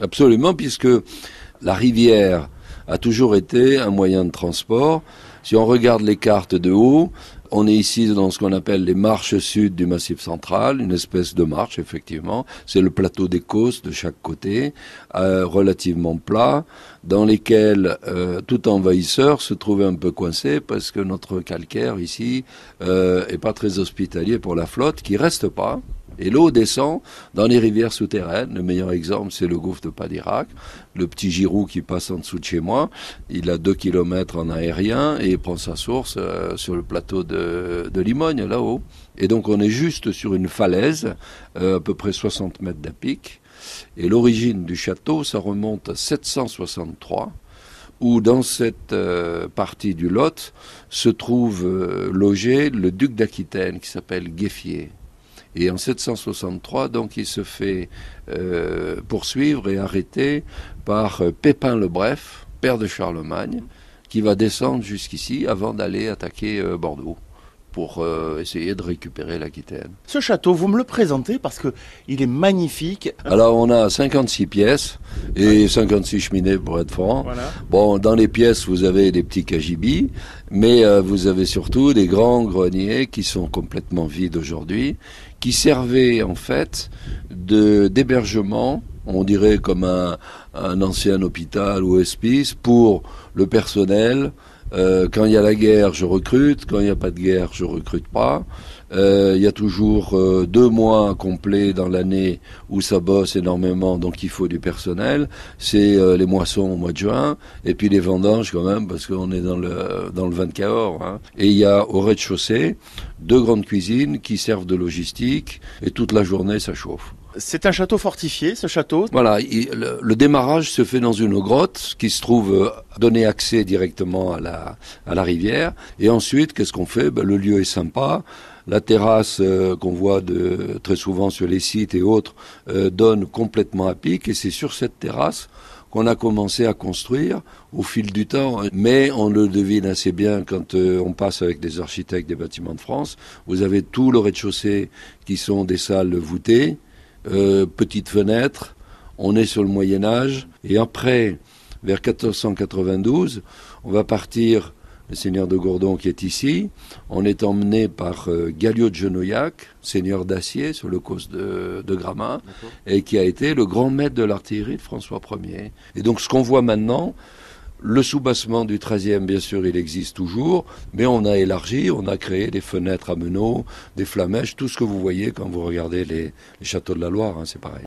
Absolument, puisque la rivière a toujours été un moyen de transport. Si on regarde les cartes de haut, on est ici dans ce qu'on appelle les marches sud du Massif central, une espèce de marche effectivement. C'est le plateau des Causses de chaque côté, euh, relativement plat, dans lesquels euh, tout envahisseur se trouvait un peu coincé parce que notre calcaire ici euh, est pas très hospitalier pour la flotte, qui reste pas. Et l'eau descend dans les rivières souterraines. Le meilleur exemple, c'est le gouffre de Padirac. Le petit Girou qui passe en dessous de chez moi, il a deux kilomètres en aérien et il prend sa source euh, sur le plateau de, Limogne, là-haut. Et donc on est juste sur une falaise, euh, à peu près 60 mètres d'à pic. Et l'origine du château, ça remonte à 763 où dans cette euh, partie du Lot se trouve logé le duc d'Aquitaine qui s'appelle Gueffier. Et en 763, donc, il se fait euh, poursuivre et arrêter par euh, Pépin le Bref, père de Charlemagne, qui va descendre jusqu'ici avant d'aller attaquer euh, Bordeaux pour essayer de récupérer l'Aquitaine. Ce château, vous me le présentez parce que il est magnifique. Alors on a 56 pièces et 56 cheminées pour être franc. Bon, dans les pièces, vous avez des petits kajibis, mais vous avez surtout des grands greniers qui sont complètement vides aujourd'hui qui servait en fait de d'hébergement, on dirait comme un, un, ancien hôpital ou hospice pour le personnel. Euh, quand il y a la guerre, je recrute. Quand il n'y a pas de guerre, je recrute pas. Euh, il y a toujours euh, deux mois complets dans l'année où ça bosse énormément, donc il faut du personnel. C'est euh, les moissons au mois de juin, et puis les vendanges quand même, parce qu'on est dans le dans le 20 Cahors. Hein. Et il y a au rez-de-chaussée deux grandes cuisines qui servent de logistique, et toute la journée ça chauffe. C'est un château fortifié, ce château Voilà, le, démarrage se fait dans une grotte qui se trouve donner accès directement à la, à la rivière. Et ensuite, qu'est-ce qu'on fait? Ben, Le lieu est sympa. La terrasse euh, qu'on voit de, très souvent sur les sites et autres euh, donne complètement à pic et c'est sur cette terrasse qu'on a commencé à construire au fil du temps. Mais on le devine assez bien quand euh, on passe avec des architectes des bâtiments de France. Vous avez tout le rez-de-chaussée qui sont des salles voûtées, petites fenêtres. On est sur le Moyen Âge et après, vers 1492, on va partir le seigneur de Gourdon qui est ici. On est emmené par euh, Galliot de Genouillac, seigneur d'acier sur le cause de, de Gramat, et qui a été le grand maître de l'artillerie de François Ier. Et donc ce qu'on voit maintenant, le soubassement du 13e, bien sûr, il existe toujours, mais on a élargi, on a créé des fenêtres à meneaux, des flamèches, tout ce que vous voyez quand vous regardez les, châteaux de la Loire, hein, c'est pareil.